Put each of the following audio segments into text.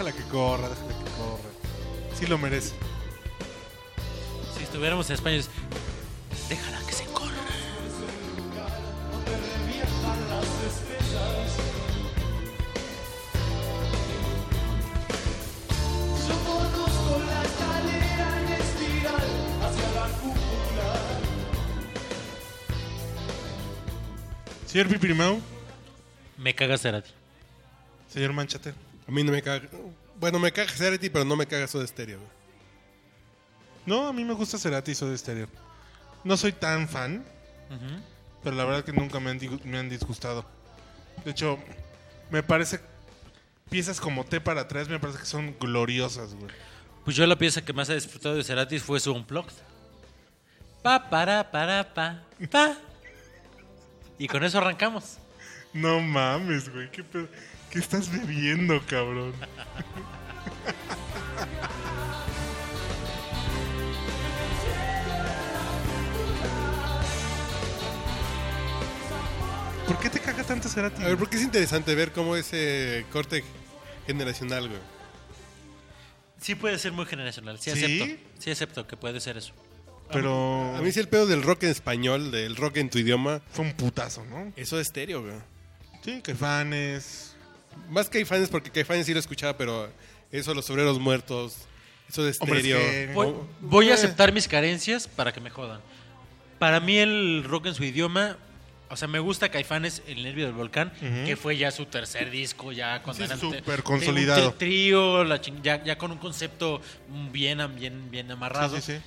Déjala que corra, déjala que corra. Sí lo merece. Si estuviéramos en España, es, déjala que se corra. Señor Pipirimau, Me cagas Cerati. señor Manchate. A mí no me caga. Bueno, me caga Cerati, pero no me caga Soda Stereo. güey. No, a mí me gusta Cerati y Soda Stereo. No soy tan fan, pero la verdad que nunca me han, me han disgustado. De hecho, me parece piezas como T para atrás me parece que son gloriosas, güey. Pues yo la pieza que más he disfrutado de Cerati fue su Unplugged. Pa, para, para, pa, pa. Y con eso arrancamos. No mames, güey. ¿Qué, pedo? ¿Qué estás bebiendo, cabrón? ¿Por qué te caga tanto Cerati? A ver, porque es interesante ver cómo ese corte generacional, güey. Sí puede ser muy generacional. Sí, ¿Sí? acepto. Sí acepto que puede ser eso. Pero A mí sí el pedo del rock en español, del rock en tu idioma, fue un putazo, ¿no? eso es estéreo, güey. Sí, que fanes. Más Caifanes, porque Caifanes sí lo escuchaba, pero eso, los obreros muertos, eso de estéreo. Voy, voy a eh. aceptar mis carencias para que me jodan. Para mí el rock en su idioma, o sea, me gusta Caifanes, El Nervio del Volcán, que fue ya su tercer disco, ya cuando Sí, eran súper te- consolidado. un trío, la ching- ya, ya con un concepto bien, bien, bien amarrado. Sí, sí, sí.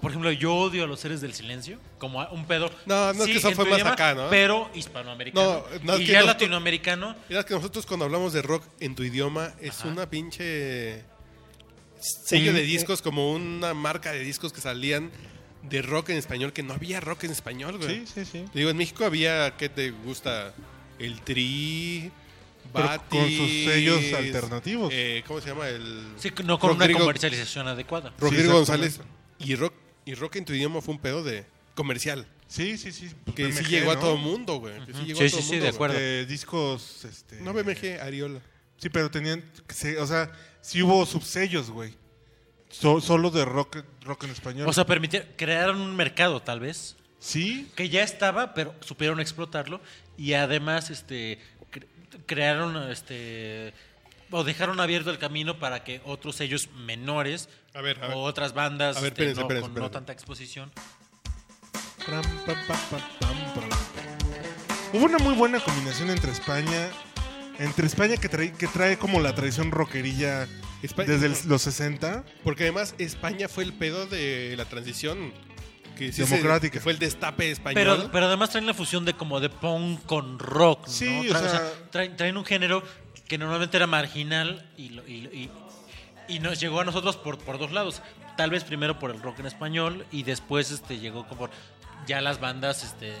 Por ejemplo, yo odio a los seres del silencio, como un pedo. No, no es que eso fue más acá, ¿no? Pero hispanoamericano. No, no, y que ya nosotros- latinoamericano. Mira que nosotros cuando hablamos de rock en tu idioma es Ajá. una pinche sello de discos como una marca de discos que salían de rock en español que no había rock en español, güey. Sí, sí, sí. Digo, en México había, ¿qué te gusta? El Tri, Pero Batis, con sus sellos alternativos. eh, ¿Cómo se llama? El Sí, no con Rodrigo- una comercialización adecuada. Rodrigo Sí, González. Y rock, y rock en tu idioma fue un pedo de comercial. Sí, sí, sí. Pues Que sí llegó a todo mundo, güey. sí, llegó Sí, a todo sí, mundo, de güey. acuerdo. De discos, este... No BMG, Ariola. Sí, pero tenían, o sea, sí hubo subsellos, güey. So- solo de rock, rock en español. O sea, permitir, crearon un mercado, tal vez, sí, que ya estaba, pero supieron explotarlo y además, este, cre- crearon, este, o dejaron abierto el camino para que otros sellos menores A ver, a ver. o otras bandas A ver, este, espérense, no, espérense, con no tanta exposición. Pram, pam, pam, pam, pam, pam. Hubo una muy buena combinación entre España, entre España que trae, que trae como la tradición rockerilla Espa- desde el- los 60. Porque además España fue el pedo de la transición que sí se- Democrática. que fue el destape español. Pero, pero además traen la fusión de como de punk con rock, ¿no? Sí, o sea- traen, traen un género que normalmente era marginal y, lo- y, y- y nos llegó a nosotros por, por dos lados. Tal vez primero por el rock en español y después este llegó como ya las bandas este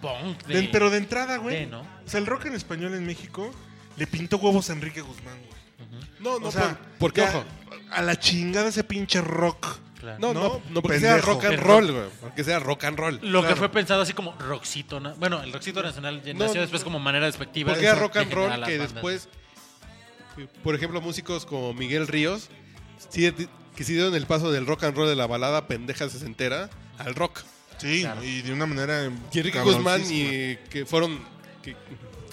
punk de, De- pero de entrada, güey. de, ¿no? O sea, el rock en español en México le pintó huevos a Enrique Guzmán, güey. no, no, o sea, por- porque ya, ojo. A la chingada ese pinche rock. Claro. No, No, no, no, porque pendejo. sea rock and roll, güey. Porque sea rock and roll. Lo que fue pensado así como rockcito, bueno, el rockcito nacional ya No, nació después como manera despectiva. Porque era rock and roll que bandas. Por ejemplo, músicos como Miguel Ríos, sí, que sí dieron el paso del rock and roll de la balada pendeja sesentera al rock. Sí, Claro. y de una manera. Y Enrique Guzmán y que fueron que,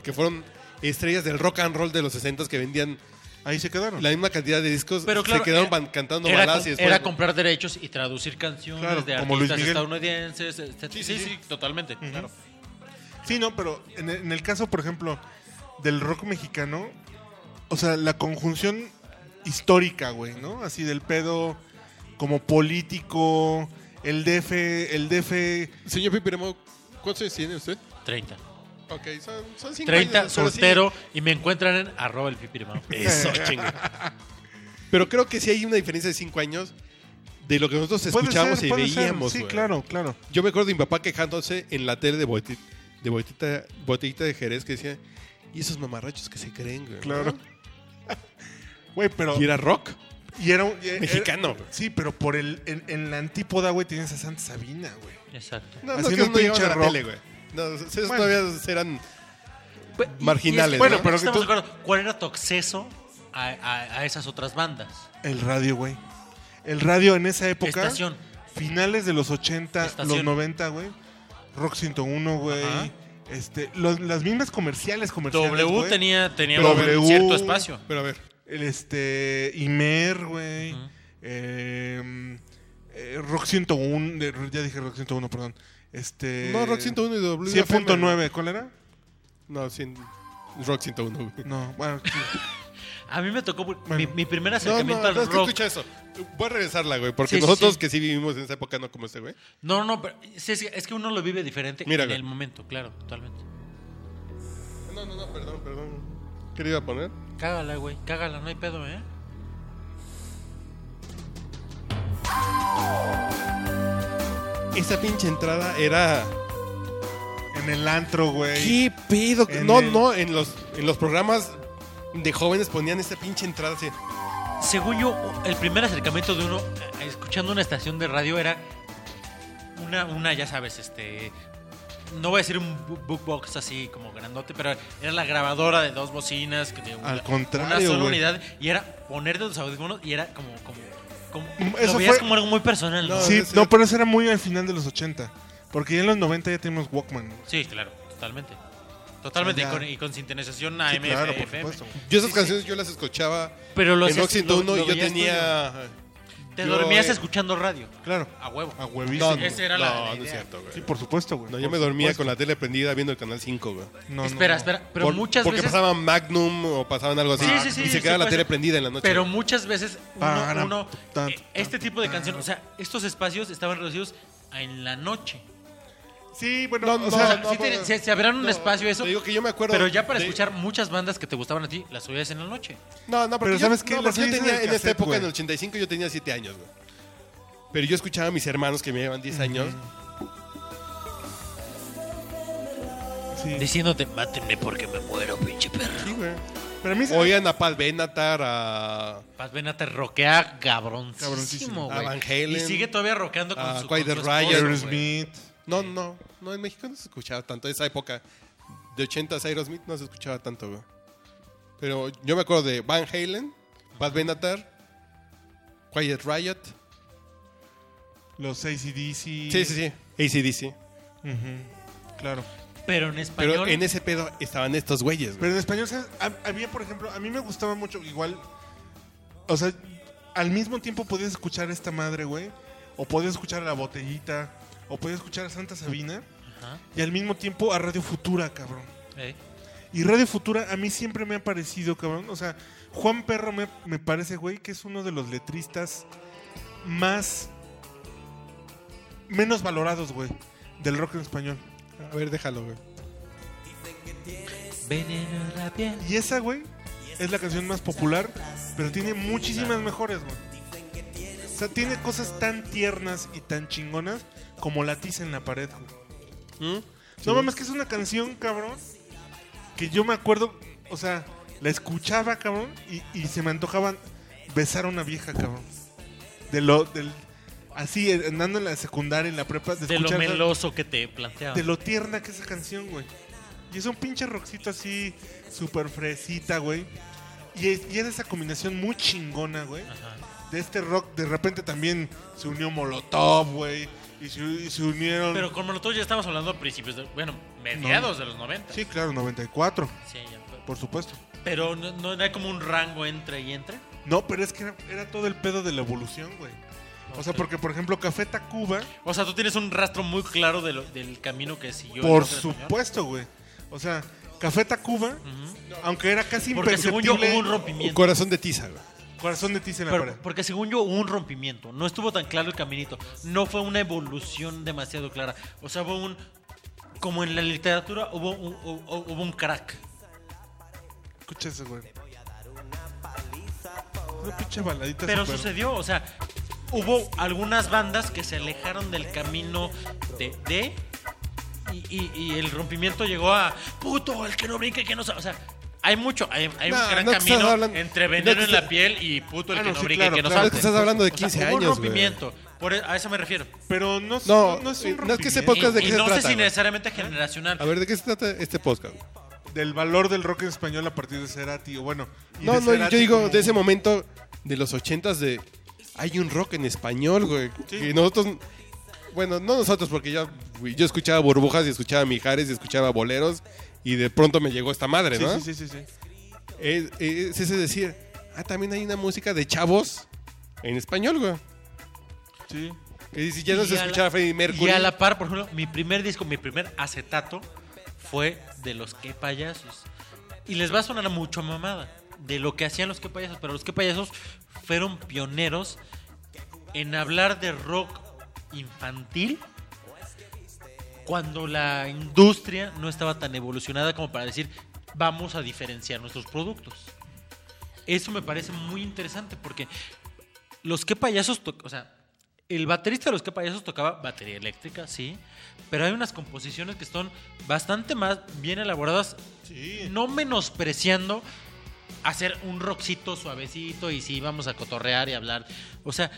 que fueron estrellas del rock and roll de los 60 que vendían Ahí se quedaron. la misma cantidad de discos, Pero claro, se quedaron era- cantando era, baladas y después era comprar derechos y traducir canciones Claro, de como artistas estadounidenses. este- Sí, sí, sí, totalmente. claro. Sí, no, pero en el, en el caso, por ejemplo, del rock mexicano, o sea, la conjunción histórica, güey, ¿no? Así del pedo como político, el DF, el DF, Señor Pipiremo, ¿cuántos años tiene usted? 30. Ok, son, son cinco 30, años, sí- soltero, y me encuentran en arroba el pipirimao. Eso, chinga. Pero creo que sí hay una diferencia de cinco años de lo que nosotros escuchábamos ser, y puede ser. veíamos. Sí, güey. claro, claro. Yo me acuerdo de mi papá quejándose en la tele de, botellita, de botellita, botellita de Jerez que decía, y esos mamarrachos que se creen, güey. Claro. Güey, pero. Y era rock. y era un- y era- Mexicano. sí, pero por el. En, en la antípoda, güey, tienes a Santa Sabina, güey. Exacto. No, no, Haciendo que un no pinche a la rock. tele, güey. No, esos Bueno. todavía eran... Y- Marginales, y es- bueno, ¿no? pero estamos tú- de acuerdo. ¿Cuál era tu acceso a, a- a esas otras bandas. El radio, güey. El radio en esa época. Estación. Finales de los 80, Estación. los 90, güey. Rock 101, güey. Este, los- las mismas comerciales, comerciales. W güey. tenía, tenía W. un cierto espacio. Pero a ver, El este. Imer, güey. Ujú. eh, eh, Rock 101. de- ya dije Rock 101, perdón. Este. no, Rock 101 y W. 100.9, ¿cuál era? No, 100, Rock 101. güey. No, bueno. A mí me tocó mi, Bueno. mi primer No, no, acercamiento no, al rock. escucha eso. Voy a regresarla, güey, porque Sí, nosotros sí. que sí vivimos en esa época, no como este, güey. No, no, pero es que uno lo vive diferente Mira, en güey. el momento, claro, totalmente. No, no, no, perdón, perdón. ¿Qué le iba a poner? Cágala, güey, cágala, no hay pedo, ¿eh? Esa pinche entrada era... en el antro, güey. ¿Qué pedo? En No, el- no, en los, en los programas de jóvenes ponían esa pinche entrada así. Según yo, el primer acercamiento de uno eh, escuchando una estación de radio era una, una ya sabes, este... No voy a decir un bookbox así como grandote, pero era la grabadora de dos bocinas. Que de una, Al contrario, Una sola unidad. Y era ponerte los audífonos y era como... como, como Mm, lo eso veías fue- como algo muy personal, ¿no? No, Sí, no, pero eso era muy al final de los 80. Porque ya en los 90 ya tenemos Walkman. Sí, claro, totalmente. Totalmente, y, con, y con sintonización Sí, AM, claro, por FM. supuesto. Yo esas canciones yo las escuchaba Pero lo en hacías- Rock 101 lo- lo y yo tenía... Te yo, dormías eh, escuchando radio. Claro. A huevo. A huevísimo. No, Esa era no, la- la no es cierto, güey. Sí, por supuesto, güey. No, yo me dormía supuesto. con la tele prendida viendo el canal 5, güey. No, espera, no. espera. Pero Por- muchas porque veces. pasaban Magnum o pasaban algo así. Sí, sí, sí, y se sí, quedaba la tele prendida en la noche. Pero muchas veces uno, eh, este tipo de canciones, o sea, estos espacios estaban reducidos a en la noche. Sí, bueno, No, o no, sea, O sea, sí te- se, se abrieron un No, espacio eso, Te digo que yo me acuerdo. pero ya para de- escuchar muchas bandas que te gustaban a ti, las oías en la noche. No, no, porque Pero yo- ¿sabes qué? no, Las porque yo en tenía el en esta cassette, época, güey. en el 85, yo tenía 7 años, güey. Pero yo escuchaba a mis hermanos que me llevan 10 años. sí. Diciéndote, mátenme porque me muero, pinche perro. Sí, güey. Pero a mí se- Oían a Pat Benatar, a, Paz Vena te roquea cabroncísimo, Cabroncísimo. güey. A Van Halen, Y sigue todavía rockeando con a su, Quiet con su Riot, esposo, güey. Aerosmith. No, no, no, en México no se escuchaba tanto. Esa época de 80 Aerosmith no se escuchaba tanto, güey. Pero yo me acuerdo de Van Halen, Pat Benatar, Quiet Riot. Los ACDC. Sí, sí, sí. ACDC. Ujú, Claro. Pero en español. Pero en ese pedo estaban estos güeyes, güey. Pero en español, ¿sabes? Ha- había, por ejemplo, a mí me gustaba mucho, igual. O sea, al mismo tiempo podías escuchar a esta madre, güey. O podías escuchar a la botellita. O podías escuchar a Santa Sabina. Ajá. Y al mismo tiempo a Radio Futura, cabrón. Eh. Y Radio Futura a mí siempre me ha parecido, cabrón. O sea, Juan Perro me, me parece, güey, que es uno de los letristas más. menos valorados, güey, del rock en español. A ver, déjalo, güey. Veneno en la piel. Y esa, güey, es la canción más popular, pero tiene muchísimas mejores, güey. O sea, tiene cosas tan tiernas y tan chingonas como la tiza en la pared, güey. ¿Mm? No mames, que es una canción, cabrón, que yo me acuerdo, o sea, la escuchaba, cabrón, y, y se me antojaban besar a una vieja, cabrón. De lo, del, así, andando en la secundaria, en la prepa, de, De lo meloso que te planteaba. de lo tierna que es esa canción, güey. Y es un pinche rockcito así, súper fresita, güey. Y es, y es esa combinación muy chingona, güey. Ajá. De este rock, de repente también se unió Molotov, güey. Y se, y se unieron... Pero con Molotov ya estamos hablando a principios de. Bueno, mediados de los 90. Sí, claro, 94, Sí, ya fue. por supuesto. Pero no, no hay como un rango entre y entre. No, pero es que era, era todo el pedo de la evolución, güey. O sea, porque, por ejemplo, Café Tacuba, O sea, tú tienes un rastro muy claro de lo- del camino que siguió. por supuesto, güey. O sea, Café Tacuba, aunque era casi Porque según yo imperceptible... hubo un Un rompimiento. corazón de tiza, güey. Corazón de la Pero- pared. porque según yo hubo un rompimiento. No estuvo tan claro el caminito. No fue una evolución demasiado clara. O sea, hubo un. Como en la literatura, hubo un, hubo, hubo un crack. Escucha eso, güey. Una pinche baladita Pero sucedió, o sea, hubo algunas bandas que se alejaron del camino de. de y, y- y el rompimiento llegó a. Puto, el que no brinca, el que no sabe. O sea, hay mucho, hay, hay No, un gran no camino hablando- entre no veneno en la piel y puto el Ah, que no, no sí, claro, que no claro. que estás hablando de O sea, 15 años, un rompimiento. Por e- a eso me refiero. Pero no, No, no, no es un no es que ese rompimiento. podcast- Y, ¿de qué y se no trata, sé si necesariamente generacional. A ver, ¿de qué se trata este podcast? del valor del rock en español a partir de Cerati. O bueno, No, no, Cerati yo digo como- de ese momento de los ochentas de... Hay un rock en español, güey. Sí. Y nosotros... Bueno, no nosotros, porque ya yo escuchaba burbujas y escuchaba Mijares y escuchaba boleros y de pronto me llegó esta madre, ¿no? sí, sí, sí, sí. Es, es decir, ah, también hay una música de chavos en español, güey. Sí. Que dice, ya no se a la- escuchaba Freddie Mercury. Y a la par, por ejemplo, mi primer disco, mi primer acetato fue de los que payasos. Y les va a sonar mucho mamada de lo que hacían los que payasos, pero los que payasos fueron pioneros en hablar de rock infantil cuando la industria no estaba tan evolucionada como para decir vamos a diferenciar nuestros productos. Eso me parece muy interesante porque los que payasos, o sea, el baterista de los que payasos tocaba batería eléctrica, sí, pero hay unas composiciones que son bastante más bien elaboradas, Sí. no menospreciando hacer un rockcito suavecito y sí vamos a cotorrear y hablar. O sea,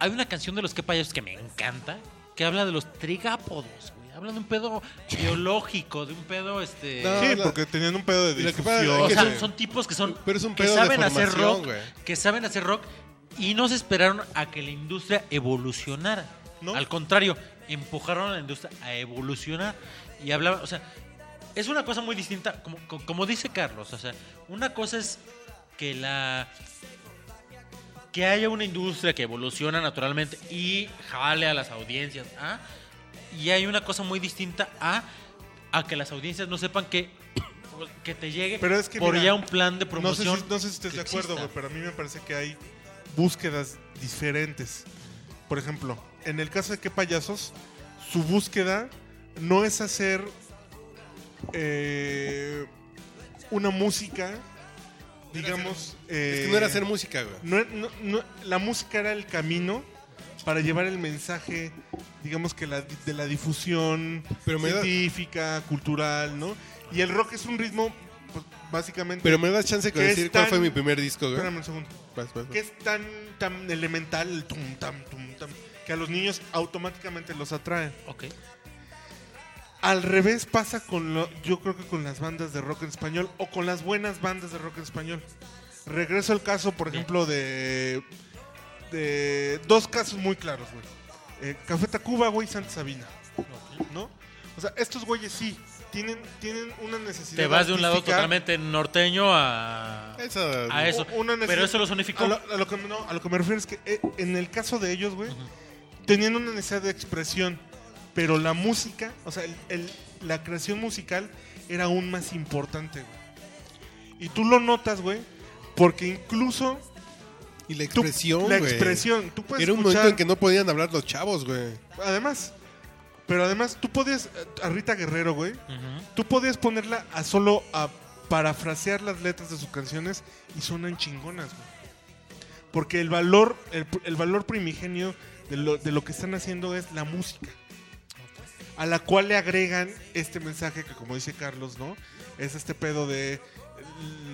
hay una canción de los que payasos que me encanta que habla de los trigápodos, güey. Habla de un pedo biológico, de un pedo este No, Sí, la- porque tenían un pedo de lo que pasa difusión. o sea, son tipos que son Pero es un que de saben hacer rock, güey. que saben hacer rock y no se esperaron a que la industria evolucionara. ¿No? Al contrario, empujaron a la industria a evolucionar y hablaban, o sea, es una cosa muy distinta, como, co- como dice Carlos, o sea, una cosa es que la que haya una industria que evoluciona naturalmente y jale a las audiencias, ¿ah? Y hay una cosa muy distinta a, a que las audiencias no sepan que que te llegue Pero es que, por mira, ya un plan de No sé, promoción. si, no sé si estés de acuerdo, pero a mí me parece que hay búsquedas diferentes. Por ejemplo, en el caso de que payasos, su búsqueda no es hacer eh, una música, digamos... Es eh, que no era hacer música, güey. no- no- no- la música era el camino para llevar el mensaje, digamos que la, de la difusión Pero me da- científica, cultural, ¿no? Y el rock es un ritmo, pues, básicamente... Pero me das chance de Que es decir cuál tan- fue mi primer disco, güey. Espérame un segundo. Vas, vas, vas. Que es tan, tan elemental el tum, tam, tum, tam, que a los niños automáticamente los atrae. Ok. Al revés pasa con lo, yo creo que con las bandas de rock en español o con las buenas bandas de rock en español. Regreso al caso, por ejemplo, de, de dos casos muy claros, güey. Eh, Café Tacuba, güey, Santa Sabina, ¿no? O sea, estos güeyes sí tienen, tienen una necesidad Te vas de un lado totalmente norteño a, Esa- a eso. Una Pero eso los unificó. A lo, a lo que, no, a lo que me refiero es que eh, en el caso de ellos, güey, tenían una necesidad de expresión, pero la música, o sea, el- el- la creación musical era aún más importante, güey. Y tú lo notas, güey, porque incluso Y la tú- expresión, la güey. expresión, tú puedes Era un escuchar, momento en que no podían hablar los chavos, güey. además, pero además tú podías, eh, a Rita Guerrero, güey, tú podías ponerla a solo a parafrasear las letras de sus canciones y suenan chingonas, güey. Porque el valor, el, el valor primigenio de lo, de lo que están haciendo es la música. A la cual le agregan este mensaje que, como dice Carlos, ¿no? Es este pedo de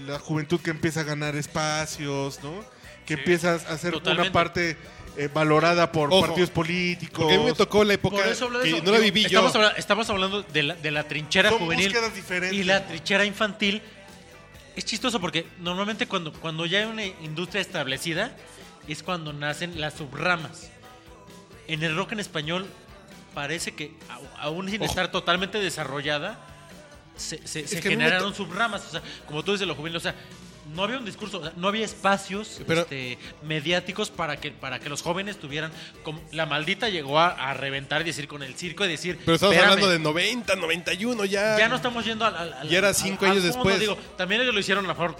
la juventud que empieza a ganar espacios, ¿no? Que empieza a ser Totalmente. una parte eh, valorada por Ojo, partidos políticos. Porque a mí me tocó la época Por eso hablo de que eso. no la viví yo. estamos, habla- estamos hablando de la, de la trinchera Son juvenil y la trinchera infantil. Es chistoso porque normalmente cuando, cuando ya hay una industria establecida es cuando nacen las subramas. En el rock en español parece que aún sin Ojo. estar totalmente desarrollada se, se- se me generaron subramas. O sea, como tú dices, lo juvenil, o sea, no había un discurso, o sea, no había espacios Pero- este, mediáticos para que, para que los jóvenes tuvieran. Como, la maldita llegó a, a reventar y decir con el circo y decir. Pero estamos "Espérame, hablando de 90, 91 ya. Ya no estamos yendo al. al- al- Ya era cinco al años después. Digo, también ellos lo hicieron a lo mejor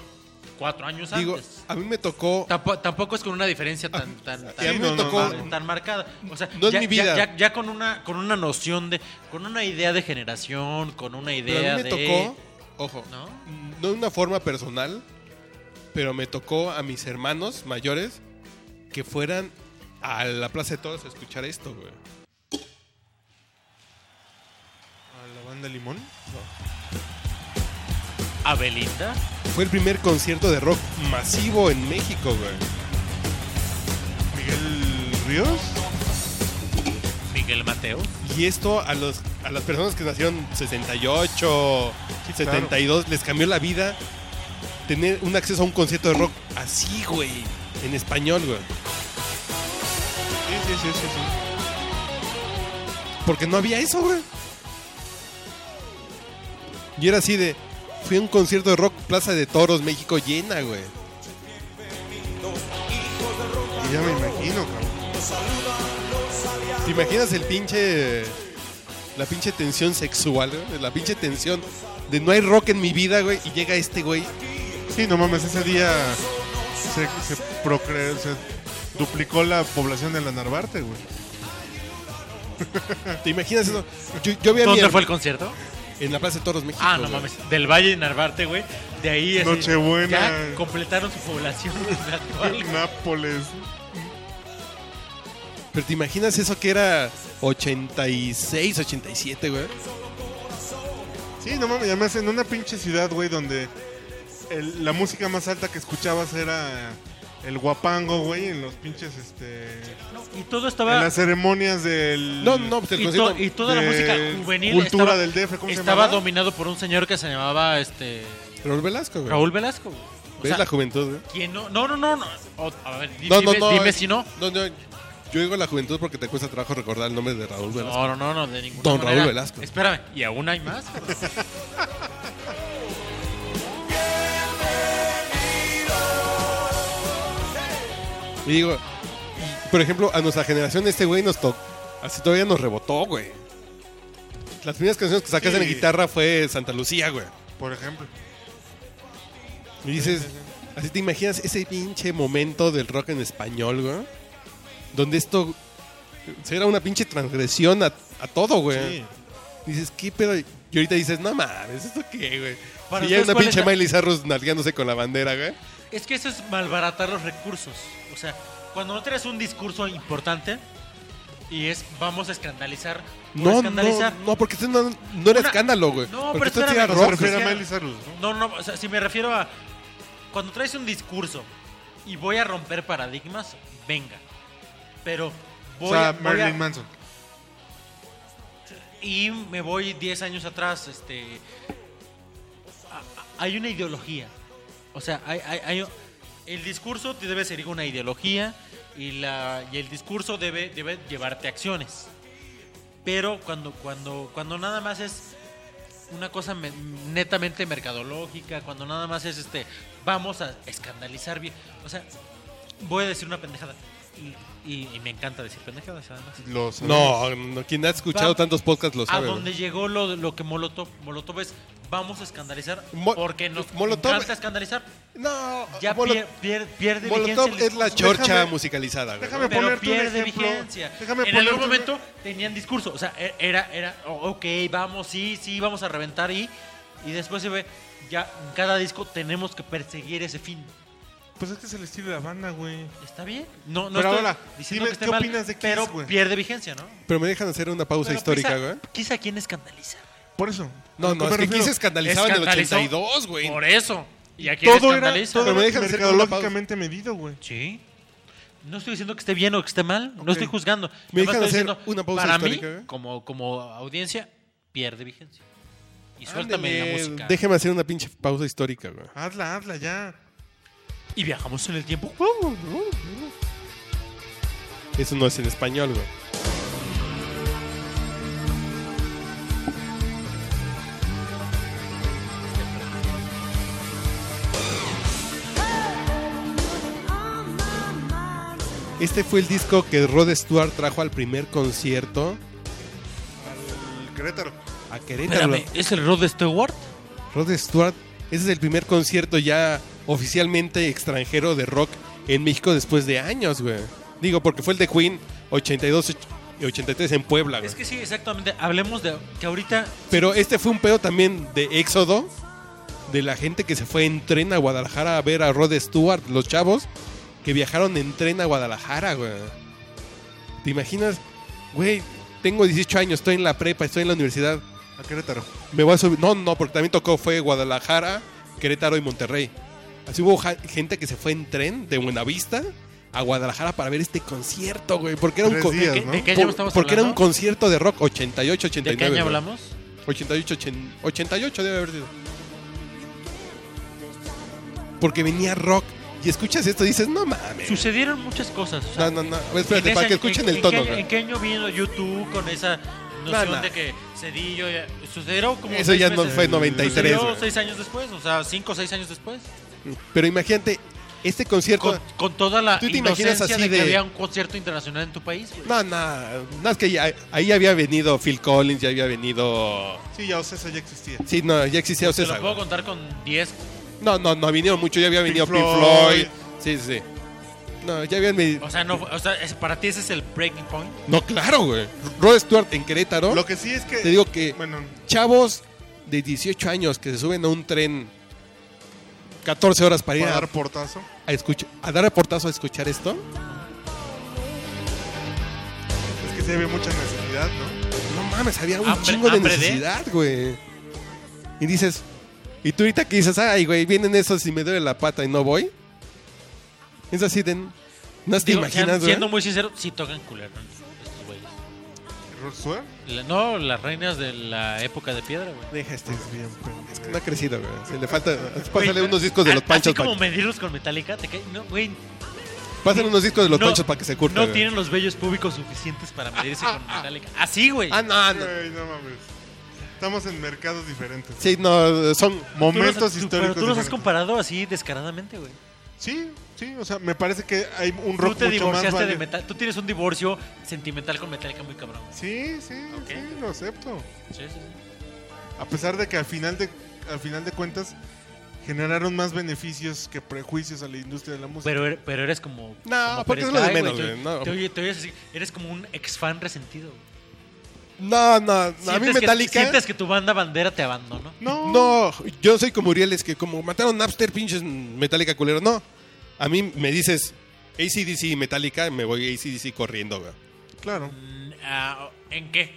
cuatro años Digo, antes. a mí me tocó Tampo- Tampoco, es con una diferencia tan, tan, y a tan, mí me no, no, tocó no, tan marcada. O sea, No es ya, mi ya- vida. Ya, ya con una con una noción de, con una idea de generación, con una Pero idea a mí me de, tocó, ojo, ¿no? no de una forma personal, pero me tocó a mis hermanos mayores que fueran a la Plaza de Toros a escuchar esto, güey. A la banda Limón. A Belinda. Fue el primer concierto de rock masivo en México, güey. Miguel Ríos. Miguel Mateo. Y esto a los a las personas que nacieron 68, Sí, 72 les cambió la vida tener un acceso a un concierto de rock así, güey, en español, güey. Sí, sí, sí, sí, sí. Porque no había eso, güey. Y era así de fui a un concierto de rock Plaza de Toros, México llena, güey. Y ya me imagino, cabrón. ¿Te imaginas el pinche la pinche tensión sexual, güey? La pinche tensión de no hay rock en mi vida, güey, y llega este güey Sí, no mames, ese día se, se, procre- se duplicó la población de la Narvarte, güey. ¿Te imaginas eso? Yo, yo vi a mi ¿Dónde fue el concierto? En la Plaza de Toros México. Ah, no güey. mames. Del Valle de Narvarte, güey. De ahí así, Nochebuena. Ya completaron su población actual. güey. Nápoles. Pero te imaginas eso que era 86, 87, güey. Sí, no mames, y además en una pinche ciudad, güey, donde el- la música más alta que escuchabas era el guapango, güey, en los pinches, este... Y todo En estaba. las ceremonias del... No, no, pues el y, to- y toda la música juvenil cultura estaba, del DF, ¿cómo se estaba llamaba? dominado por un señor que se llamaba este Raúl Velasco, güey. Raúl Velasco. güey. O ¿Ves sea, la juventud, güey? ¿quién no? No, no, no. no. O- a ver, di- No, no, dime, no. dime eh, si no. No, no. Yo digo la juventud porque te cuesta trabajo recordar el nombre de Raúl Velasco. No, no, no, no, de ninguna Don manera. Raúl Velasco. Espérame, ¿y aún hay más? Y digo, por ejemplo, a nuestra generación este güey nos tocó. Así todavía nos rebotó, güey. Las primeras canciones que sacas Sí. en guitarra fue Santa Lucía, güey. Por ejemplo. Y dices, así te imaginas ese pinche momento del rock en español, güey. Donde esto era una pinche transgresión a, a todo, güey. Sí. Dices, ¿qué pedo? Y ahorita dices, no mames, ¿esto qué, güey? Para Y ya una ¿cuál pinche es la- Miley Cyrus nalgueándose con la bandera, güey. Es que eso es malbaratar los recursos. O sea, cuando no tienes un discurso importante y es vamos a escandalizar, No, no, escandalizar. no, porque esto no, no era Una- escándalo, güey. No, Porque pero esto sí espérame, era Se rock, refiere a es que- Miley Cyrus, ¿no? No, no, o sea, si me refiero a cuando traes un discurso y voy a romper paradigmas, venga. Pero voy O sea, a, voy Marilyn a- Manson. y me voy 10 años atrás, este a- a- hay una ideología. O sea, hay, hay- hay- el discurso debe seguir una ideología y la y el discurso debe debe llevarte acciones. Pero cuando cuando cuando nada más es una cosa me- netamente mercadológica, cuando nada más es este vamos a escandalizar bien, o sea, voy a decir una pendejada y, y- y me encanta decir pendejadas además. Los No, no, quien ha escuchado tantos podcasts lo a sabe. donde güey. llegó lo, lo que Molotov. Molotov es vamos a escandalizar Mo- porque nos Molotov- encanta escandalizar. No, Ya Molo- pier- pier- pierde Molotov vigencia. es la chorcha Déjame- musicalizada, güey. déjame- pero ponerte pierde ejemplo. vigencia. Déjame en algún un- momento tenían discurso, o sea, e- era era oh, ok, vamos, sí, sí, vamos a reventar y y después se ve ya en cada disco tenemos que perseguir ese fin. Pues es que es el estilo de la banda, güey. ¿Está bien? No, no Pero estoy ahora, diciendo dime, que esté ¿qué mal, opinas de Kiss, pero güey? pierde vigencia, ¿no? Pero me dejan hacer una pausa Pero histórica, güey. Kiss a quién escandaliza. Por eso. No, ¿A no, es que aquí se escandalizaba en el Escandalizó 82, güey. Por eso. ¿Y a quién Todo era, escandaliza? todo Pero me era dejan hacer una pausa. mercadológicamente medido, güey. Sí. No estoy diciendo que esté bien o que esté mal. No estoy juzgando. Me Nada más dejan estoy hacer diciendo, una pausa Para histórica, mí, ¿eh? como, como audiencia, pierde vigencia. Y suéltame la música. Déjeme hacer una pinche pausa histórica, güey. Hazla, hazla ya. Y viajamos en el tiempo. Eso no es en español, güey. Este fue el disco que Rod Stewart trajo al primer concierto El Querétaro. a Querétaro. Espérame, ¿es el Rod Stewart? Rod Stewart, ese es el primer concierto ya oficialmente extranjero de rock en México después de años, güey. Digo, porque fue el de Queen 82 y 83 en Puebla, güey. Es que sí, exactamente. Hablemos de que ahorita Pero este fue un pedo también de éxodo de la gente que se fue en tren a Guadalajara a ver a Rod Stewart, los chavos que viajaron en tren a Guadalajara, güey. ¿Te imaginas? Güey, tengo 18 años, estoy en la prepa, estoy en la universidad. A Querétaro. Me voy a subir. No, no, porque también tocó fue Guadalajara, Querétaro y Monterrey. Así hubo gente que se fue en tren de Buenavista a Guadalajara para ver este concierto, güey. Porque era un, con- días, ¿De, ¿no? de qué por- año estamos porque era un concierto de rock 88, ¿De 89. qué año hablamos? 88, 80, 88 debe haber sido. Porque venía rock. Y escuchas esto y dices, no mames. Sucedieron muchas cosas. o sea, No, no, no. Espérate, en para que escuchen en- el en tono. qué- güey. ¿En qué año vino YouTube con esa noción No, no. de que Cedillo ya- sucedió como Eso ya no meses- fue 93, sucedió seis años después, o sea, cinco o seis años después. Pero imagínate, este concierto. Con, con toda la ¿Tú te imaginas así de que de- había un concierto internacional en tu país. güey. No, no. No, es que ya- ahí había venido Phil Collins, ya había venido. Sí, ya Ocesa ya existía. Sí, no, ya existía Te Ocesa. lo puedo güey. contar con 10. No, no, no vinieron mucho, ya había venido Pink Floyd. Floyd. Sí, sí. No, ya habían venido. O sea, no, fue- o sea es- para ti ese es el breaking point. No, claro, güey. Rod Stewart en Querétaro. Lo que sí es que. Te digo que Bueno, chavos de 18 años que se suben a un tren 14 horas para ir para a, dar portazo. a escuchar, a dar reportazo a escuchar esto. Es que sí había mucha necesidad, ¿no? No mames, había un chingo de necesidad, güey. Y dices, y tú ahorita que dices, ay, güey, vienen esos y me duele la pata y no voy. Es así de. No te Digo, imaginas, sean- güey. siendo muy sincero, sí tocan culero. No, las reinas de la época de piedra, güey. Deja este. Es bien. Es que no ha crecido, güey. Se le falta. Pásale unos discos de a- los panchos. Así como medirlos con Metallica, te cae. No, güey. Pásale unos discos de los no- panchos para que se curta. No güey. tienen los vellos públicos suficientes para medirse con Metallica. Así, güey. Ah, no, no. Güey, no mames. Estamos en mercados diferentes. Sí, no, son. Momentos tú- históricos. Pero tú los has comparado así descaradamente, güey. Sí, sí, o sea, me parece que hay un Tú rock te mucho más divorciaste de valio- Metallica. Tú tienes un divorcio sentimental con Metallica muy cabrón. güey. Sí, sí, Ok. sí, lo acepto. Sí, sí, sí. A pesar de que al final de al final de cuentas generaron más beneficios que prejuicios a la industria de la música. Pero, er- pero eres como. No, como porque es lo de menos, Te, güey, no. te oye- te oyes así. Eres como un ex fan resentido. No, no. A mí que- Metallica. sientes que tu banda bandera te abandonó. no, No, yo soy como Uriel, es que como mataron Napster, pinches Metallica culero. No. A mí me dices ACDC y Metallica, me voy ACDC corriendo, güey. claro. Mm, ah, ¿En qué?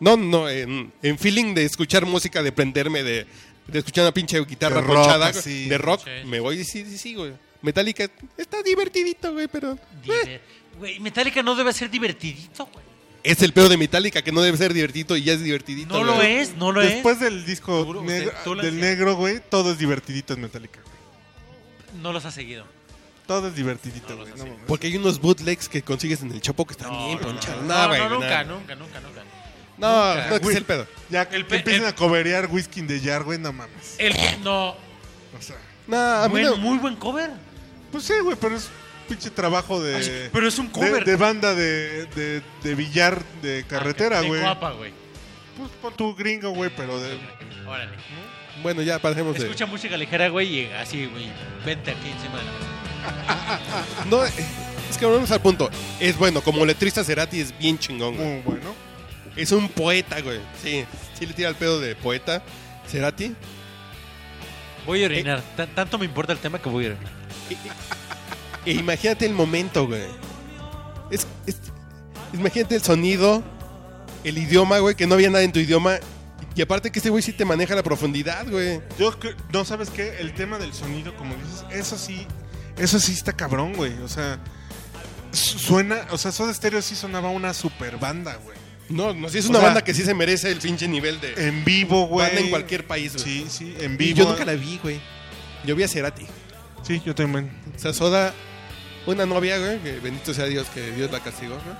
No, no, en, en feeling de escuchar música, de prenderme, de, de escuchar una pinche guitarra De rock, rochada, de rock, Sí. me voy ACDC, güey. Metallica está divertidito, güey, pero... Diver- Güey, Metallica no debe ser divertidito, güey. Es el peor de Metallica, que no debe ser divertidito y ya es divertidito. No lo güey. es, no lo Después del disco Seguro, negro- del negro, güey, todo es divertidito en Metallica. es. No los ha seguido. Todo es divertidito, güey. no. Porque hay unos bootlegs que consigues en el Chopo que están No, bien no, ponchados. no, No, no, güey, nunca, nunca, nunca, nunca. No, no, que es el pedo. Ya El que pe- empiecen el- a coberear Whisky de Jar, güey, no mames. El que, no, O sea, No, a mí buen- no. muy buen cover. pues sí, güey, pero es pinche trabajo de. Ay, pero es un de- cover. De, banda de, de, de billar de carretera, De güey. guapa, güey. Pues pon tu gringo, güey, pero de. Órale. Bueno, ya pasemos de... Escucha música ligera, güey, y así, güey. Vente aquí encima de la. No, eh, es que vamos al punto. Es bueno, como letrista Cerati es bien chingón, güey. Muy bueno. Es un poeta, güey. Sí, sí le tira el pedo de poeta. Cerati. Voy a orinar. Tan- tanto me importa el tema que voy a orinar. E imagínate el momento, güey. Es, es- imagínate el sonido, el idioma, güey, que no había nada en tu idioma. Y aparte que este güey sí te maneja la profundidad, güey. Yo cre- no sabes qué, el tema del sonido, como dices, eso sí, eso sí está cabrón, güey. O sea, su- suena, o sea, Soda Stereo sí sonaba una super banda, güey. No, no, sí es O una sea- banda que sí se merece el pinche nivel de En vivo, güey. banda en cualquier país, güey. Sí, sí, en Y vivo. yo nunca la vi, güey. Yo vi a Cerati. Sí, yo también. O sea, Soda, una novia, güey, que bendito sea Dios, que Dios la castigó, güey.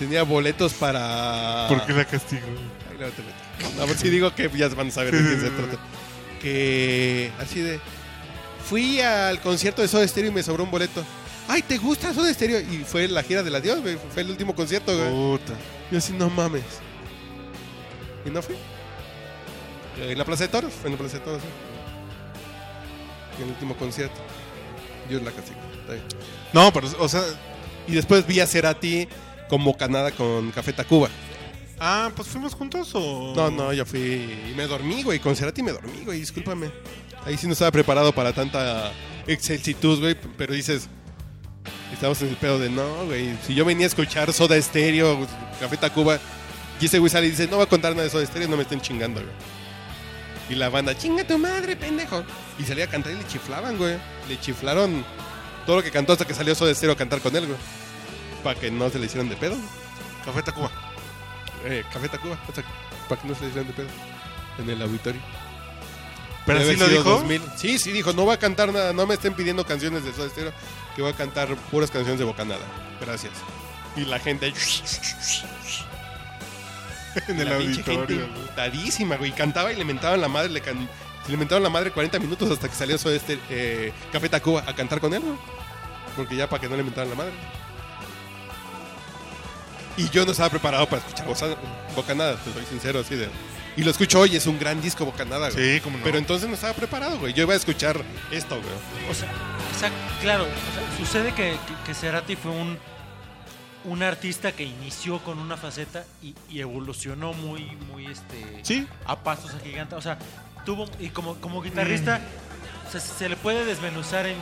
Tenía boletos para... ¿Por qué la castigo? Ahí luego te meto. A ver si digo que ya van a saber de quién se trata. Que así de... Fui al concierto de Soda Stereo y me sobró un boleto. Ay, ¿te gusta Soda Stereo? Y fue la gira del adiós, güey. Fue el último concierto, güey. Puta. Yo así, no mames. Y no fui. En la Plaza de Toros. Fue en la Plaza de Toros, sí. En el último concierto. Dios la castigó. Está bien. No, pero, o sea, Y después vi a Cerati como Canadá con Café Tacuba. ah, pues fuimos juntos o. No, no, yo fui y me dormí, güey. Con Cerati me dormí, güey. Discúlpame. Ahí sí no estaba preparado para tanta excelsitud, güey. Pero dices, estamos en el pedo de no, güey. Si yo venía a escuchar Soda Stereo, Café Tacuba, y ese güey sale y dice, no va a contar nada de Soda Stereo, no me estén chingando, güey. Y la banda, chinga tu madre, pendejo. Y salía a cantar y le chiflaban, güey. Le chiflaron Todo lo que cantó hasta que salió Soda Stereo a cantar con él, güey. Para que no se le hicieran de pedo. Café Tacuba. Eh, Café Tacuba, para que no se le hicieran de pedo. En el auditorio. Pero así lo dijo. 2000. Sí, sí, dijo, no va a cantar nada, no me estén pidiendo canciones de Soda Stereo, que voy a cantar puras canciones de Bocanada. Gracias. Y la gente En el la auditorio. güey. Cantaba y le mentaban la madre, le, can- le mentaban la madre 40 minutos hasta que salió Soda este eh, Café Tacuba a cantar con él, güey. Porque ya para que no le mentaran la madre. Y yo no estaba preparado para escuchar Bocanada, te soy sincero, así de... Y lo escucho hoy, es un gran disco Bocanada, güey. Sí, cómo no. Pero entonces no estaba preparado, güey. Yo iba a escuchar esto, güey. O sea, claro, o sea, sucede que, que, que Cerati fue un, un artista que inició con una faceta y, y evolucionó muy, muy este, Sí. a pasos gigantes. O sea, tuvo, y como, como guitarrista, o sea, se le puede desmenuzar en,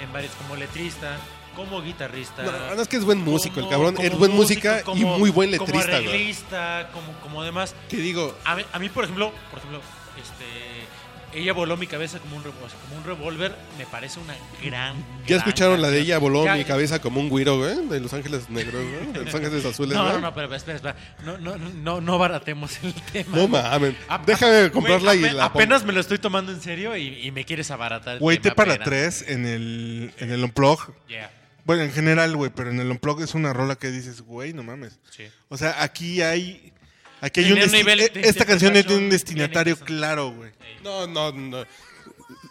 en varios, como letrista, como guitarrista. No, no, es que es buen músico, el como- cabrón. como Es buen músico, música y como- muy buen Como letrista, güey. arreglista, como, como demás. Que digo, A mí, a mí, por ejemplo, por ejemplo, este, ella voló mi cabeza como un, como un revólver, me parece una gran. ¿ya gran escucharon la de ella voló Ya- mi cabeza como un güiro, güey? De Los Ángeles Negros, güey. De Los Ángeles Azules, No, no, no, pero espera, espera. No, no, no, no baratemos el tema. No mames. Déjame a- comprarla y la pongo. Apenas me lo estoy tomando en serio y, y me quieres abaratar. el Güey, te para tres en el, en el Unplug. Yeah, Bueno, en general, güey, pero en el Unplug es una rola que dices, güey, no mames. sí. O sea, aquí hay. Aquí hay un un desti- nivel eh, de Esta canción es de un destinatario claro, güey. No, no, no.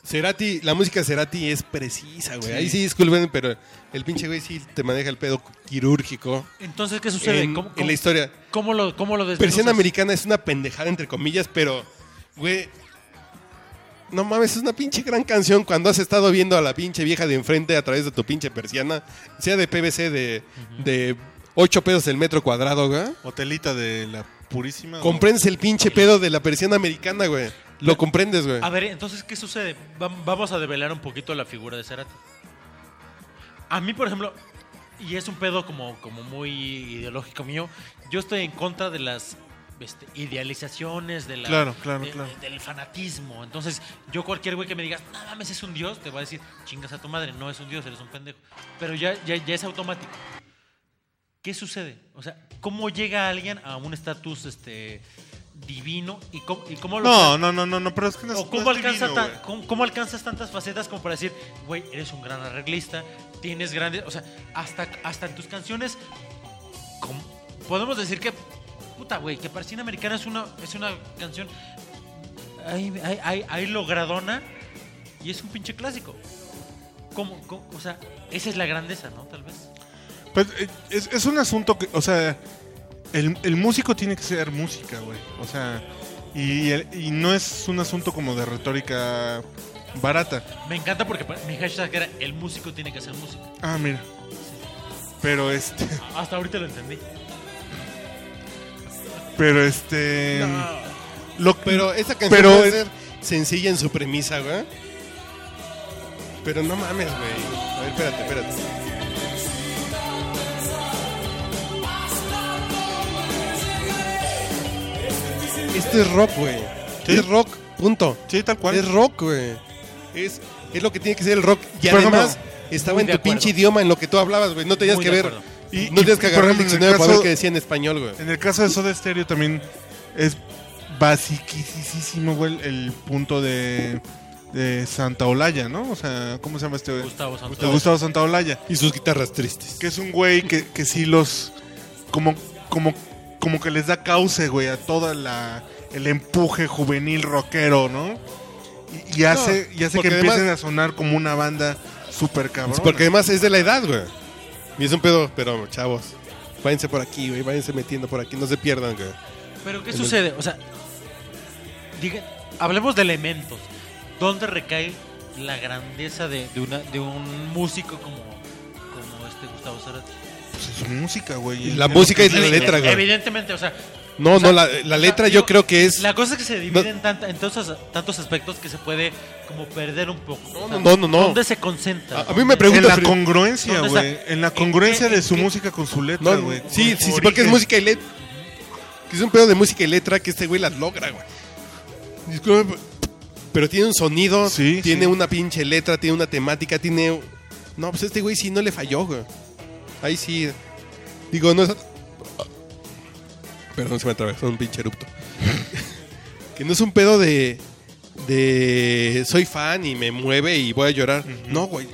Cerati, la música de Cerati es precisa, güey. Ahí sí, disculpen, pero el pinche güey sí te maneja el pedo quirúrgico. Entonces, ¿qué sucede? En, ¿Cómo, en la historia. cómo lo, cómo lo Persiana americana es una pendejada, entre comillas, pero, güey. No mames, es una pinche gran canción cuando has estado viendo a la pinche vieja de enfrente a través de tu pinche persiana, sea de PVC de, de 8 pesos el metro cuadrado, güey. Hotelita de la Purísima. Comprendes el pinche pedo de la persiana americana, güey. Lo comprendes, güey. A ver, entonces, ¿qué sucede? Va- Vamos a develar un poquito la figura de Cerati. A mí, por ejemplo, y es un pedo como, como muy ideológico mío, yo estoy en contra de las este, idealizaciones, de la, Claro, claro, de- claro. del fanatismo. Entonces, yo cualquier güey que me digas, nada más es un dios, te va a decir, chingas a tu madre, no es un dios, eres un pendejo. Pero ya, ya, ya es automático. ¿Qué sucede? O sea, ¿cómo llega alguien a un estatus este, divino y cómo, y cómo lo No, no, no, no, no, pero es que no es- ¿O no cómo, es alcanza divino, tan- güey. cómo, cómo alcanzas tantas facetas como para decir, güey, eres un gran arreglista, tienes grandes. O sea, hasta, hasta en tus canciones. podemos decir que. Puta, güey, que Persiana Americana es una, es una canción. Ahí, ahí, ahí- logradona y es un pinche clásico. ¿Cómo, cómo? O sea, esa es la grandeza, ¿no? Tal vez. Pues, eh, es, es un asunto que, o sea, el, el músico tiene que ser música, güey. O sea, y, y no es un asunto como de retórica barata. Me encanta porque mi hashtag era el músico tiene que hacer música. Ah, mira. Pero este, Hasta ahorita lo entendí. Pero este, lo, Pero esa canción Pero puede ser sencilla en su premisa, güey. Pero no mames, güey. A ver, espérate, espérate. Esto es rock, güey. Sí. Es rock, punto. sí, tal cual. Es rock, güey. Es, es lo que tiene que ser el rock. Y Por además, ejemplo, estaba en tu acuerdo. pinche idioma, en lo que tú hablabas, güey. No tenías Muy que ver. acuerdo. Y- no y, tenías que agarrar el diccionario para ver caso- qué decía en español, güey. En el caso de Soda Stereo también es basiquísimo, güey, el punto de, de Santa Olaya, ¿no? O sea, ¿cómo se llama este güey? Gustavo Santos. De Gustavo Santa Olaya. Y sus guitarras tristes. Que es un güey que, que sí los. Como, como, como que les da cauce, güey, a toda la. El empuje juvenil rockero, ¿no? Y, y hace, y hace que empiecen además- a sonar como una banda súper cabrón. Porque además es de la edad, güey. Y es un pedo, pero chavos, váyanse por aquí, güey, váyanse metiendo por aquí, no se pierdan, güey. Pero ¿qué En el- sucede? O sea, diga- hablemos de elementos. ¿Dónde recae la grandeza de, de una, de un músico como, como este Gustavo Cerati? Pues es música, güey. La música y la letra, güey. Evidentemente, o sea. No, o sea, no, la, la letra o sea, yo digo, creo que es... La cosa es que se divide en, tanta- en tantos, tantos aspectos que se puede como perder un poco. No, O sea, no, no, no. ¿Dónde se concentra? A- a mí ¿Dónde- me pregunto- En la congruencia, güey. En la ¿En congruencia qué- de su qué- música con su letra, No, güey. sí, sí, sí, porque es música y letra. Que es un pedo de música y letra que este güey las logra, güey. Disculpe, pero tiene un sonido, Sí, tiene sí. una pinche letra, tiene una temática, tiene No, pues este güey sí no le falló, güey. Ahí sí. Digo, no es. Perdón, se me atravesó un pinche erupto. que no es un pedo de. De. Soy fan y me mueve y voy a llorar. No, güey.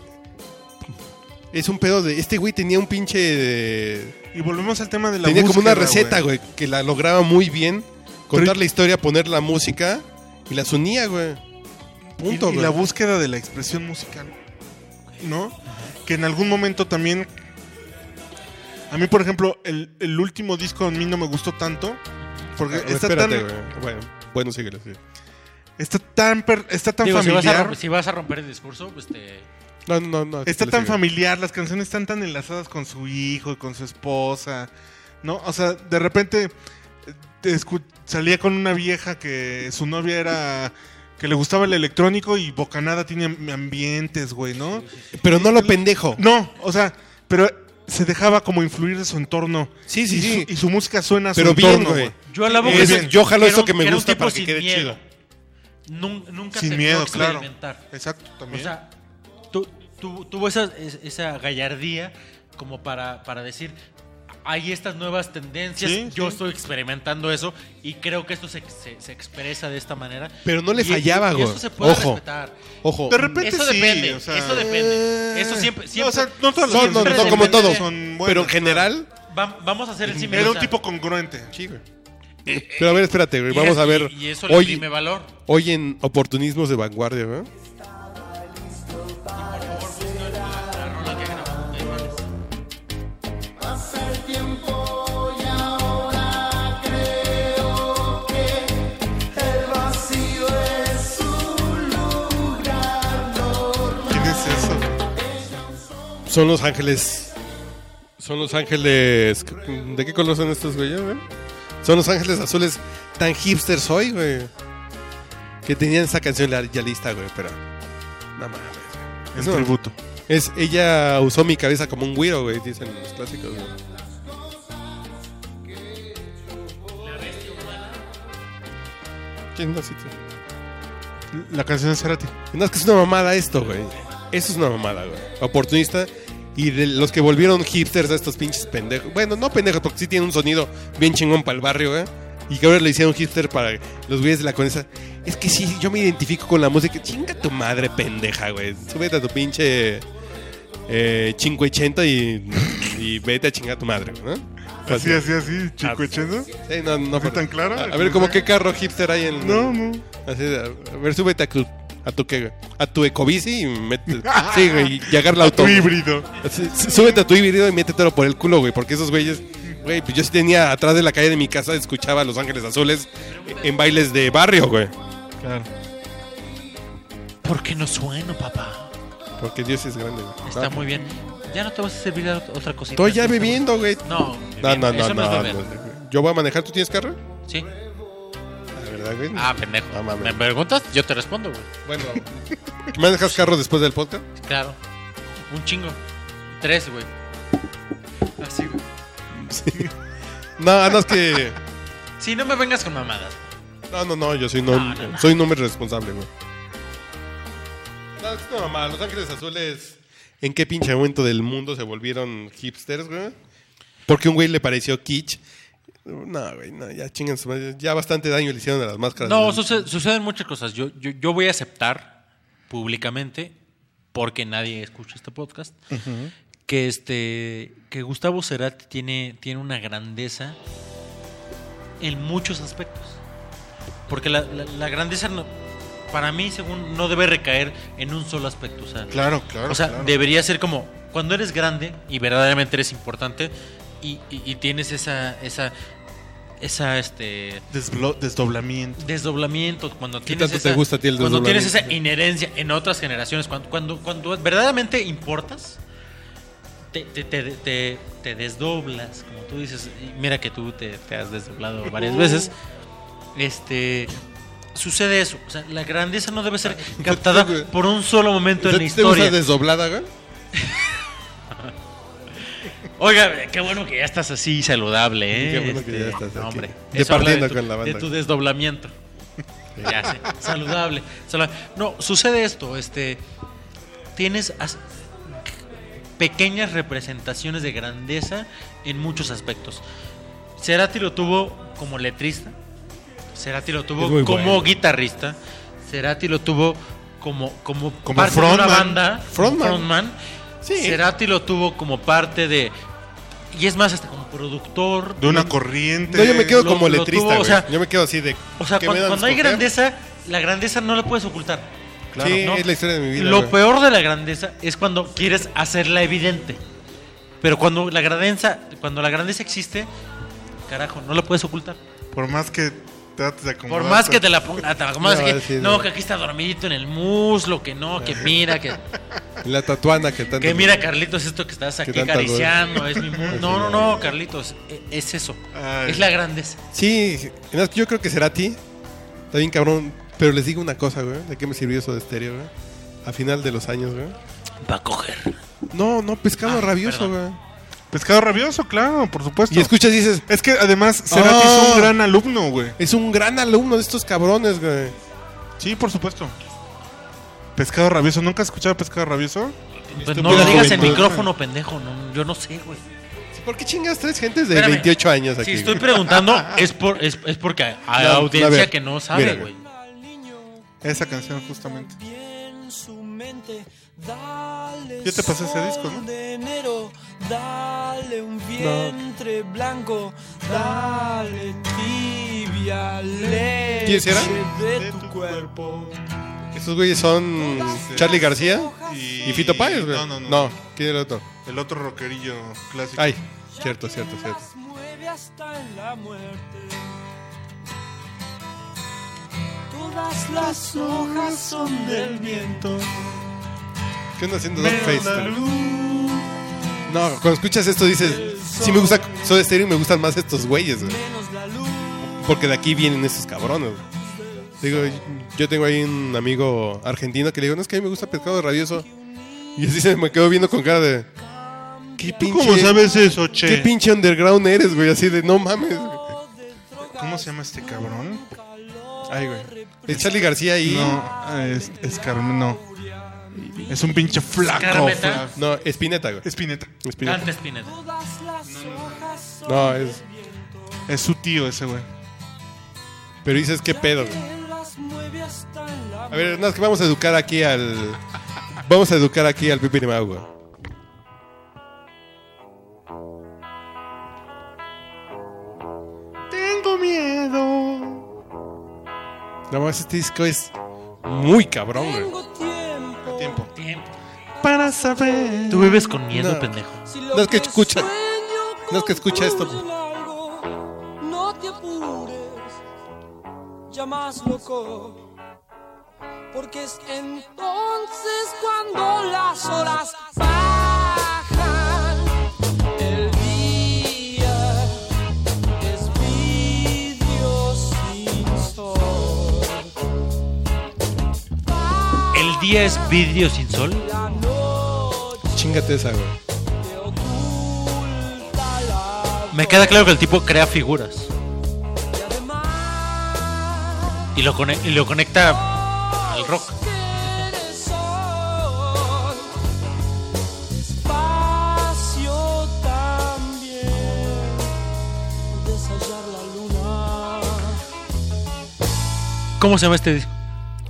Es un pedo de. Este güey tenía un pinche. de- Y volvemos al tema de la tenía como una receta, güey, que la lograba muy bien. Contar Pero- la historia, poner la música y las unía, güey. Punto, y, y la búsqueda de la expresión musical. ¿No? Que en algún momento también. A mí, por ejemplo, el, el último disco a mí no me gustó tanto. Porque Ah, está, espérate, tan, güey. Bueno, bueno, síguelo, sí. está tan, per- está tan Digo, si vas, a familiar. romper, si vas a romper el discurso, pues te... No, no, no. Está síguele, tan síguele. familiar, las canciones están tan enlazadas con su hijo y con su esposa, ¿no? O sea, de repente eh, te escu- salía con una vieja que su novia era... que le gustaba el electrónico y Bocanada tiene am- ambientes, güey, ¿no? Pero no lo pendejo. No, o sea, pero se dejaba como influir de su entorno. Sí, sí, y sí. Su, y su música suena a su Pero bien, entorno, güey. güey. Yo alabo Es- que yo jalo un- que me gusta para que quede miedo. chido. Nun- nunca Sin miedo, claro. experimentar. Exacto, también. O sea, tu- tu- tuvo esa, es- esa gallardía como para, para decir, hay estas nuevas tendencias, Sí, yo sí. estoy experimentando eso y creo que esto se, se- se expresa de esta manera. Pero no le fallaba, güey. eso se puede Ojo. respetar. Ojo. de repente Eso sí, depende, o sea, eso depende. Eso siempre, no, siempre o sea, no todas las No, no, no, son como buenas, todo. son buenas, Pero en general. Va- vamos a hacer el símil. Era un tipo congruente. Sí, güey. Pero a ver, espérate, güey. Vamos es- a ver. Y, y eso le Hoy, imprime valor. hoy en oportunismos de vanguardia. Pasa Son los ángeles. Son los ángeles. ¿De qué color son estos, güey? güey? Son los ángeles azules tan hipsters hoy, güey. Que tenían esa canción la- ya lista, güey, pero. No mames. güey. En Eso- tributo. Es, ella usó mi cabeza como un güiro, güey, dicen los clásicos, güey. ¿Quién no sí, sí. La canción de Cerati. No, es que es una mamada esto, güey. Eso es una mamada, güey. Oportunista. Y de los que volvieron hipsters a estos pinches pendejos. Bueno, no pendejos, porque sí tienen un sonido bien chingón para el barrio, güey. Y que ahora le hicieron hipster para los güeyes de la conesa. Es que sí, yo me identifico con la música. Chinga tu madre, pendeja, güey. Súbete a tu pinche eh, 580 y, y vete a chingar a tu madre, güey, ¿no? Así, así, así, chico echando. Sí, no, no, ¿Fue tan claro? A, a ver, como qué carro hipster hay en. No, no. Así, a ver, súbete a tu, a tu, ¿qué, güey? a tu ecobici y mete, sí, güey, y agarra el auto. Tu güey. híbrido. Sí, súbete a tu híbrido y métetelo por el culo, güey, porque esos güeyes, güey, pues yo sí tenía atrás de la calle de mi casa, escuchaba a Los Ángeles Azules en bailes de barrio, güey. Claro. ¿Por qué no sueno, papá? Porque Dios es grande, güey. Está muy bien. Ya no te vas a servir a otra cosita. Estoy ya bebiendo, güey. No, No, no, no. Yo voy a manejar, ¿tú tienes carro? Sí. La verdad, güey. Ah, pendejo. No mames. ¿Me preguntas? Yo te respondo, güey. Bueno, ¿manejas carro después del podcast? Claro. Un chingo. Tres, güey. Así, güey. No, no, es que... Sí, no me vengas con mamadas. No, no, no, yo soy, no, No, soy un hombre responsable, güey. No, es una mamá. Los Ángeles Azules, ¿en qué pinche momento del mundo se volvieron hipsters, güey? Porque un güey le pareció kitsch. No, güey, no, ya chingan su madre. Ya bastante daño le hicieron a las máscaras. No, suceden muchas cosas. Yo, yo, yo voy a aceptar públicamente, porque nadie escucha este podcast, que este que Gustavo Cerati tiene, tiene una grandeza en muchos aspectos. Porque la, la- la grandeza, no- para mí, según, no debe recaer en un solo aspecto. O sea, Claro, claro. o sea, claro. debería ser como cuando eres grande y verdaderamente eres importante y, y- y tienes esa, esa, esa, este, Desblo- desdoblamiento. desdoblamiento, cuando ¿Qué tienes tanto te esa, gusta a ti el cuando tienes esa inherencia en otras generaciones, cuando, cuando, cuando verdaderamente importas, te, te, te, te- te desdoblas, como tú dices, mira que tú te, te has desdoblado varias veces, este sucede eso, o sea, la grandeza no debe ser captada por un solo momento en la ¿Te historia. desdoblada, güey? Oiga, qué bueno que ya estás así saludable, ¿eh? Qué bueno que Este, ya estás aquí. Hombre, Departiendo de tu, con la banda. De tu desdoblamiento. ya sé, saludable, saludable. No, sucede esto, este, tienes, as- pequeñas representaciones de grandeza en muchos aspectos. Cerati lo tuvo como letrista, Cerati lo tuvo como bueno. guitarrista, Cerati lo tuvo como, como, Como parte de una frontman. banda, como Frontman. frontman. Sí. Cerati lo tuvo como parte de... Y es más, hasta como productor. De una corriente. No, yo me quedo Lo- como letrista, tuvo, o sea- yo me quedo así de. O sea, ¿qué me cuando, hay grandeza, la grandeza no la puedes ocultar. sí, ¿no? es la historia de mi vida. Lo güey. peor de la grandeza es cuando quieres hacerla evidente. Pero cuando la grandeza, cuando la grandeza existe, carajo, no la puedes ocultar. Por más que trates de acomodar. Por más que te la pongas, te acomodas No, que, sí, no, no. que aquí está dormidito en el muslo, que no, que mira, que, La tatuana que tanto. que mira, Carlitos, esto que estás aquí Que acariciando, es mi mundo. No, no, no, Carlitos, e- es eso. Ay. Es la grandeza. Sí, yo creo que será a ti. Está bien cabrón. Pero les digo una cosa, güey. ¿De qué me sirvió eso de estéreo, güey? A final de los años, güey. Va a coger. No, no, pescado Ah, rabioso, perdón. güey. Pescado rabioso, claro, por supuesto. Y escuchas y dices, Es que además Cerati Ah. es un gran alumno, güey. es un gran alumno de estos cabrones, güey. Sí, por supuesto. Pescado rabioso, ¿nunca has escuchado pescado rabioso? Pues no Estúpida lo digas en micrófono, pendejo. No, yo no sé, güey. ¿Por qué chingas tres gentes de Espérame. 28 años aquí? Si estoy preguntando, es, por, es, es porque hay No, audiencia ver, que no sabe, güey. Esa canción justamente. Dale Ya te pasé ese disco, ¿no? de enero, dale un vientre blanco, dale tibia leche ¿Quién será? de tu cuerpo. Estos güeyes son Charlie García Y, y Fito Páez, güey. No, no, no. No, ¿quién era el otro? El otro rockerillo clásico. Ay, cierto, cierto, cierto. Mueve hasta en la muerte. Todas las hojas son del viento. ¿Qué anda haciendo Dogface? No, cuando escuchas esto dices, sí me gusta Soda Stereo y me gustan más estos güeyes, güey. Porque de aquí vienen estos cabrones. Digo, yo tengo ahí un amigo argentino que le digo, no es que a mí me gusta pescado rabioso. Y así se me quedó viendo con cara de, ¿qué ¿Tú pinche, cómo sabes eso, che? qué pinche underground eres, güey? Así de, no mames. güey. ¿Cómo se llama este cabrón? Ay, güey. Es Charlie García y... No, es, es Carmen, no. Es un pinche flaco. ¿Carmeta? flaco. No, Espineta, güey. Espineta. Espineta. Canta Spinetta. Todas las hojas son No, es... Es su tío ese güey. Pero dices, ¿qué pedo, güey? A ver, no, es que vamos a educar aquí al... Vamos a educar aquí al Pipi Mau, güey. Tengo miedo. Nada más este disco es muy cabrón, güey. Para saber. Tú vives con miedo, No. pendejo. Si No es que escucha- no es que escucha esto. no te apures, ya más loco. Porque es entonces cuando las horas bajan. 10 vidrios sin sol. Chingate esa, güey. Me queda claro que el tipo crea figuras. Y lo, y lo conecta al rock. ¿Cómo se llama este disco?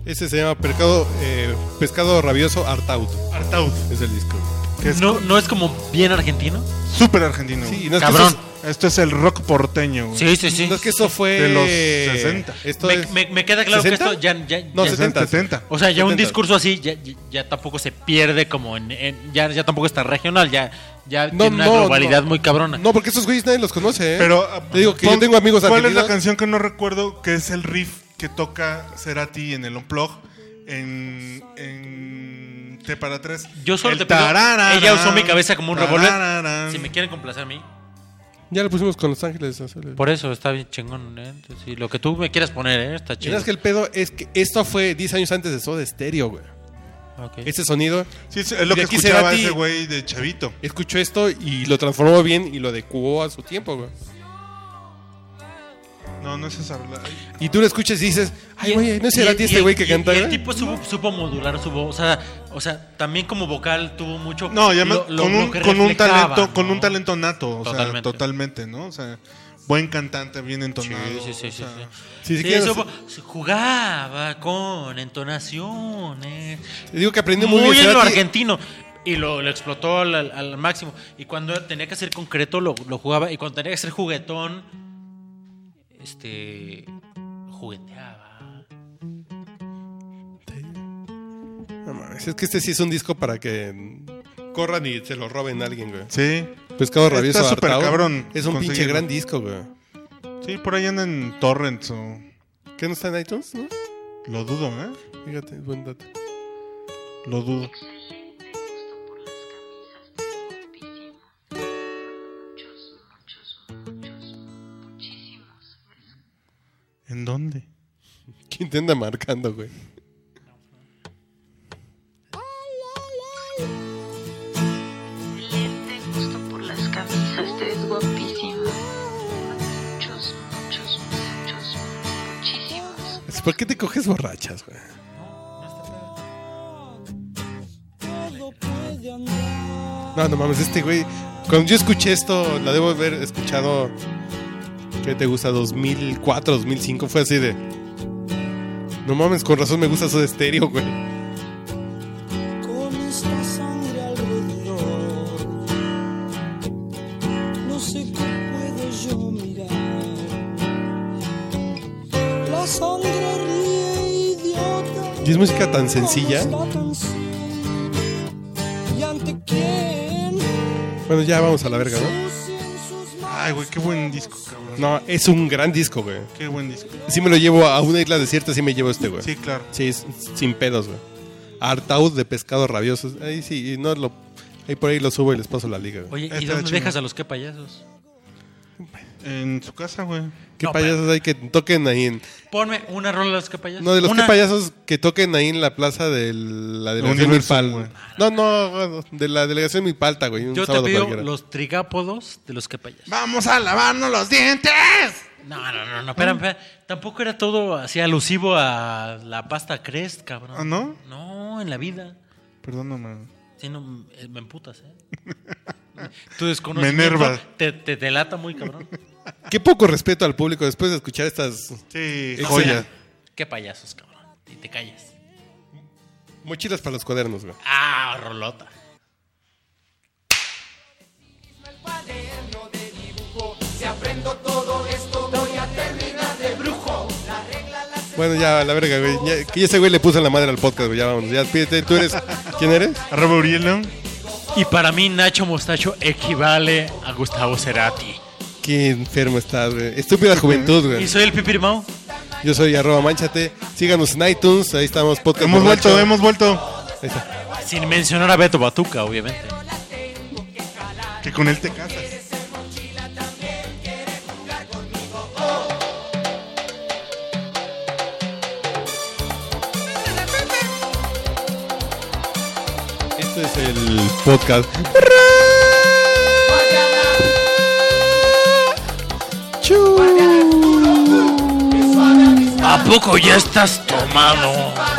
Ese se llama Pescado, eh, Pescado Rabioso Artaud. Artaud. Es el disco. Que es ¿No, ¿No es como bien argentino? súper argentino. Sí, güey. no es Cabrón. Esto es el rock porteño, güey. Sí, sí, sí. no es que eso fue... De los 60. Esto Me, es... me- me queda claro que 60? esto ya, ya, No, ya- 70. 70. O sea, ya un 70. discurso así ya, tampoco se pierde como en... en- ya, ya tampoco está regional, ya, ya No, tiene una no, globalidad no. muy cabrona. No, porque esos güeyes nadie los conoce, ¿eh? Pero Te digo que yo tengo amigos ¿Cuál es argentinos. la canción que no recuerdo que es el riff que toca Cerati en el Unplug en, en T para 3? Yo solo El te pido... tarararán, Ella usó mi cabeza como un revólver. Si me quieren complacer a mí. Ya lo pusimos con Los Ángeles Azules. Por eso está bien chingón. ¿eh? Entonces, sí, lo que tú me quieras poner, ¿eh? está Y chido. es que el pedo es que esto fue 10 años antes de Soda Stereo, güey. Ok. Ese sonido, Sí, es lo Y que escuchaba Cerati- ese güey de chavito. escuchó esto y lo transformó bien y lo adecuó a su tiempo, güey. No, no es esa. Y tú lo escuchas y dices, ay, güey, ¿no y- este güey que canta, y el tipo supo, supo modular su voz. O sea, O sea, también como vocal tuvo mucho. No, y además lo- lo- con, lo un, con talento, con un talento nato, o sea, Totalmente. totalmente, ¿no? O sea, buen cantante, bien entonado. Sí, sí, sí, o sí, sea, sí. Sí, si Sí, eso jugaba con entonaciones. Te digo que aprendí muy, muy, bien. en lo argentino. Y lo, lo explotó al, al- al máximo. Y cuando tenía que ser concreto, lo, lo jugaba. Y cuando tenía que ser juguetón, este. jugueteaba. No mames, es que este sí es un disco para que corran y se lo roben a alguien, güey. Sí, Pescado Está rabioso súper Artaud cabrón Es un pinche gran disco, güey. sí, por ahí anda en Torrents o... ¿Qué no está en iTunes? ¿No? Lo dudo, ¿eh? Fíjate, buen dato. Lo dudo. ¿En dónde? ¿Quién te anda marcando, güey? Excelente gusto por las camisas, te ves guapísimo. Muchos, muchos, muchos, muchísimos. ¿Por qué te coges borrachas, güey? No, no mames, este güey. Cuando yo escuché esto, la debo haber escuchado. ¿Qué te gusta? 2004, 2005. Fue así de. No mames, con razón me gusta eso de estéreo, güey. con esta sangre alrededor. No sé puedo yo mirar. La sangre ríe idiota. Y es música tan sencilla. Bueno, ya vamos a la verga, ¿no? Ay, güey, qué buen disco. No, es un gran disco, güey. Qué buen disco. Si me lo llevo a una isla desierta, sí me llevo este, güey. Sí, claro. Sí, es sin pedos, güey. Artaud de pescado rabioso. Ahí sí, y no lo. Ahí por ahí lo subo y les paso la liga, güey. Oye, Está ¿y dónde dejas a los que payasos? En su casa, güey. ¿Qué no, payasos hay que toquen ahí en. Ponme una rola de los que payasos. No, de los Una. que payasos que toquen ahí en la plaza de la delegación Universal, Milpal. güey. No, no, de la delegación Milpalta, güey. Yo te pido cualquiera. los trigápodos de los que payasos. ¡Vamos a lavarnos los dientes! No, no, no, no, espera, espera. Tampoco era todo así alusivo a la pasta Crest, cabrón. ¿Ah, no? No, en la vida. Perdóname. Sí, no, eh, me emputas, ¿eh? Tu desconocimiento Me enerva. Te, te delata muy cabrón. Qué poco respeto al público después de escuchar estas Sí, No, joya. mira, Qué payasos, cabrón. Y te callas. mochilas para los cuadernos, güey. Ah, rolota. Bueno, ya, la verga, güey. Ya, que ese güey le puso la madre al podcast, güey. Ya vamos. Ya, pídete. ¿Tú eres. ¿Quién eres? Arroba Uriel, ¿no? Y para mí, Nacho Mostacho equivale a Gustavo Cerati. Qué enfermo estás, güey. Estúpida juventud, Y güey. soy el Pipirimao. Yo soy arroba manchate. Síganos en iTunes. Ahí estamos, podcast. Hemos borracho. vuelto, hemos vuelto. Ahí está. Sin mencionar a Beto Batuca, obviamente. Que con él te casas. Este es el podcast. ¿A poco ya estás tomado?